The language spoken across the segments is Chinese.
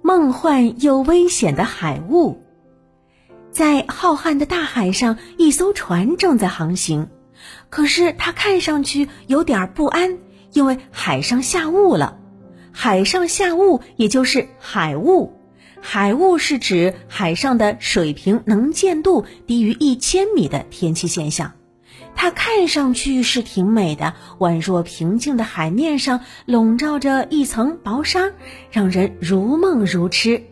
梦幻又危险的海雾，在浩瀚的大海上，一艘船正在航行。可是它看上去有点不安，因为海上下雾了。海上下雾，也就是海雾。海雾是指海上的水平能见度低于一千米的天气现象。它看上去是挺美的，宛若平静的海面上笼罩着一层薄纱，让人如梦如痴。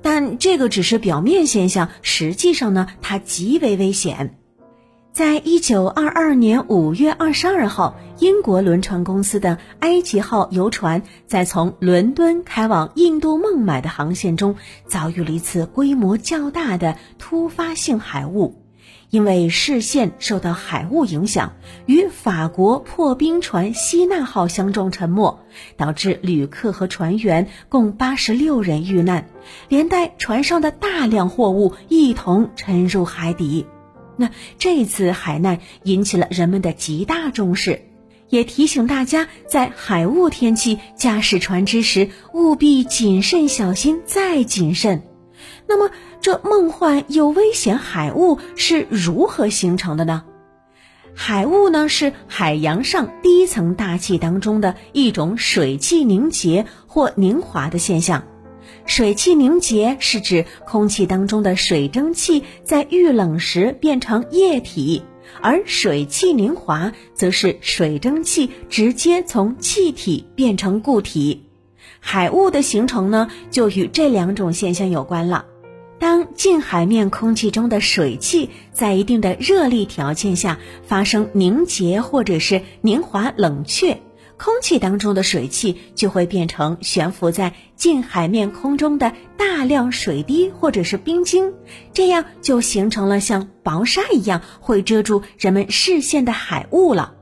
但这个只是表面现象，实际上呢，它极为危险。在一九二二年五月二十二号，英国轮船公司的埃及号游船在从伦敦开往印度孟买的航线中，遭遇了一次规模较大的突发性海雾。因为视线受到海雾影响，与法国破冰船希纳号相撞沉没，导致旅客和船员共八十六人遇难，连带船上的大量货物一同沉入海底。那这次海难引起了人们的极大重视，也提醒大家在海雾天气驾驶船只时务必谨慎小心再谨慎。那么，这梦幻又危险海雾是如何形成的呢？海雾呢，是海洋上低层大气当中的一种水汽凝结或凝华的现象。水汽凝结是指空气当中的水蒸气在遇冷时变成液体，而水汽凝华则是水蒸气直接从气体变成固体。海雾的形成呢，就与这两种现象有关了。当近海面空气中的水汽在一定的热力条件下发生凝结或者是凝华冷却，空气当中的水汽就会变成悬浮在近海面空中的大量水滴或者是冰晶，这样就形成了像薄纱一样会遮住人们视线的海雾了。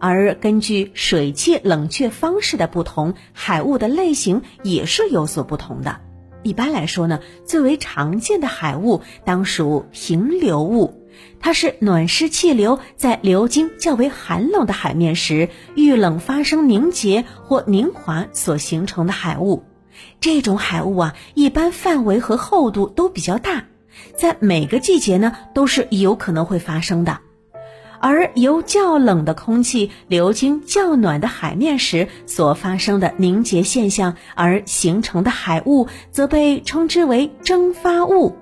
而根据水汽冷却方式的不同，海雾的类型也是有所不同的。一般来说呢，最为常见的海雾当属平流雾，它是暖湿气流在流经较为寒冷的海面时遇冷发生凝结或凝华所形成的海雾。这种海雾啊，一般范围和厚度都比较大，在每个季节呢都是有可能会发生的。而由较冷的空气流经较暖的海面时所发生的凝结现象而形成的海雾，则被称之为蒸发雾。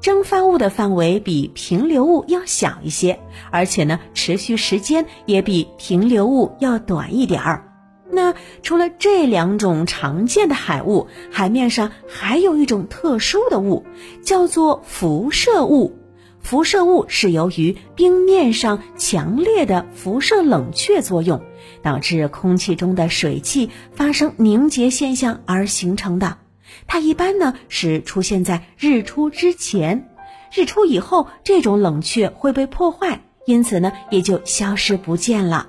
蒸发雾的范围比平流雾要小一些，而且呢，持续时间也比平流雾要短一点儿。那除了这两种常见的海雾，海面上还有一种特殊的雾，叫做辐射雾。辐射物是由于冰面上强烈的辐射冷却作用，导致空气中的水汽发生凝结现象而形成的。它一般呢是出现在日出之前，日出以后这种冷却会被破坏，因此呢也就消失不见了。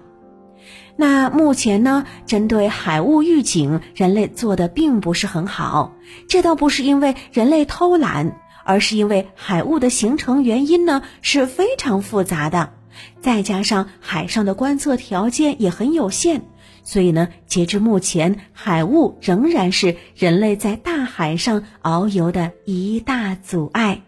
那目前呢，针对海雾预警，人类做的并不是很好。这倒不是因为人类偷懒。而是因为海雾的形成原因呢是非常复杂的，再加上海上的观测条件也很有限，所以呢，截至目前，海雾仍然是人类在大海上遨游的一大阻碍。